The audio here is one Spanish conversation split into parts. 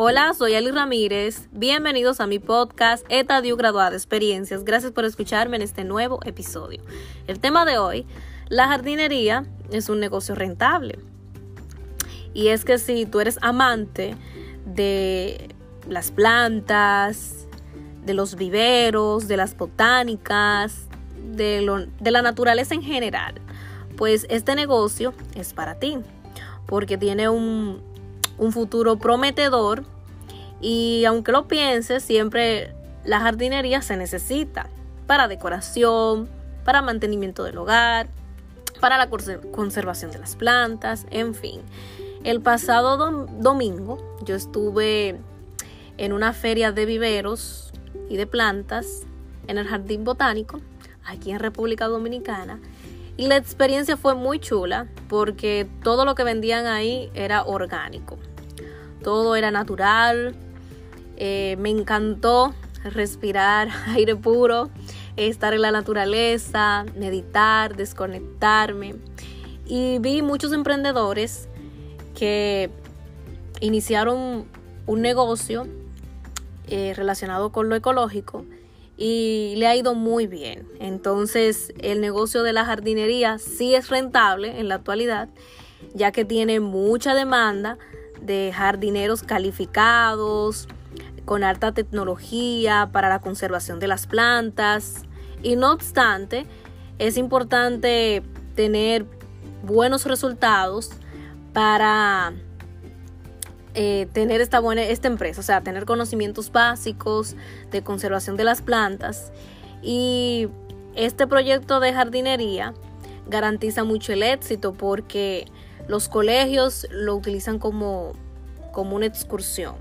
Hola, soy Ali Ramírez. Bienvenidos a mi podcast Etadio Graduada de Experiencias. Gracias por escucharme en este nuevo episodio. El tema de hoy, la jardinería es un negocio rentable. Y es que si tú eres amante de las plantas, de los viveros, de las botánicas, de la naturaleza en general, pues este negocio es para ti, porque tiene un, un futuro prometedor y aunque lo pienses, siempre la jardinería se necesita para decoración, para mantenimiento del hogar, para la conservación de las plantas, en fin. El pasado domingo yo estuve en una feria de viveros y de plantas en el Jardín Botánico, aquí en República Dominicana, y la experiencia fue muy chula porque todo lo que vendían ahí era orgánico. Todo era natural. Eh, me encantó respirar aire puro, estar en la naturaleza, meditar, desconectarme. Y vi muchos emprendedores que iniciaron un negocio eh, relacionado con lo ecológico y le ha ido muy bien. Entonces el negocio de la jardinería sí es rentable en la actualidad, ya que tiene mucha demanda de jardineros calificados, con alta tecnología para la conservación de las plantas. Y no obstante, es importante tener buenos resultados para eh, tener esta buena esta empresa, o sea, tener conocimientos básicos de conservación de las plantas y este proyecto de jardinería garantiza mucho el éxito porque los colegios lo utilizan como, como una excursión,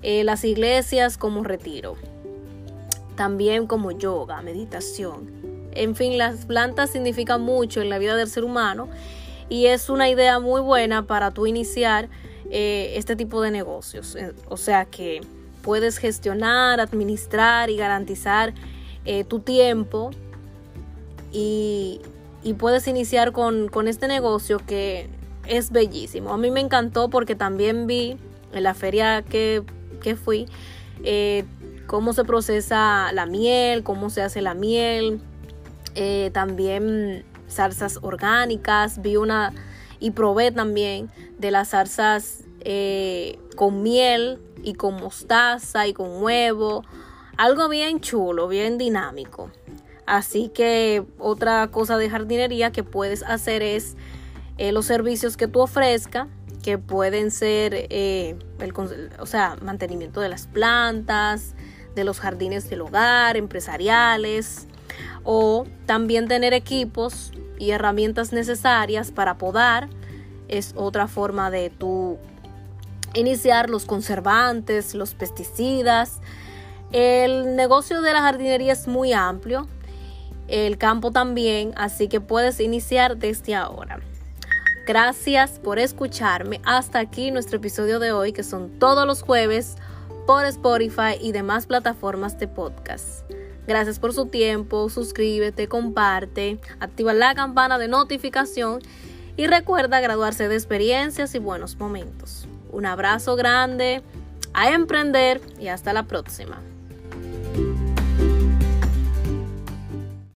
eh, las iglesias como retiro, también como yoga, meditación. En fin, las plantas significan mucho en la vida del ser humano y es una idea muy buena para tú iniciar eh, este tipo de negocios. Eh, o sea que puedes gestionar, administrar y garantizar eh, tu tiempo y, puedes iniciar con, este negocio que es bellísimo. A mí me encantó porque también vi en la feria que, que fui cómo se procesa la miel, cómo se hace la miel, también salsas orgánicas, vi una y probé también de las salsas eh, con miel y con mostaza y con huevo. Algo bien chulo, bien dinámico. Así que otra cosa de jardinería que puedes hacer es eh, los servicios que tú ofrezcas, que pueden ser, eh, el, o sea, mantenimiento de las plantas, de los jardines del hogar, empresariales, o también tener equipos y herramientas necesarias para podar es otra forma de tu iniciar los conservantes, los pesticidas. El negocio de la jardinería es muy amplio, el campo también, así que puedes iniciar desde ahora. Gracias por escucharme. Hasta aquí nuestro episodio de hoy, que son todos los jueves por Spotify y demás plataformas de podcast. Gracias por su tiempo, suscríbete, comparte, activa la campana de notificación y recuerda graduarse de experiencias y buenos momentos. Un abrazo grande, a emprender y hasta la próxima.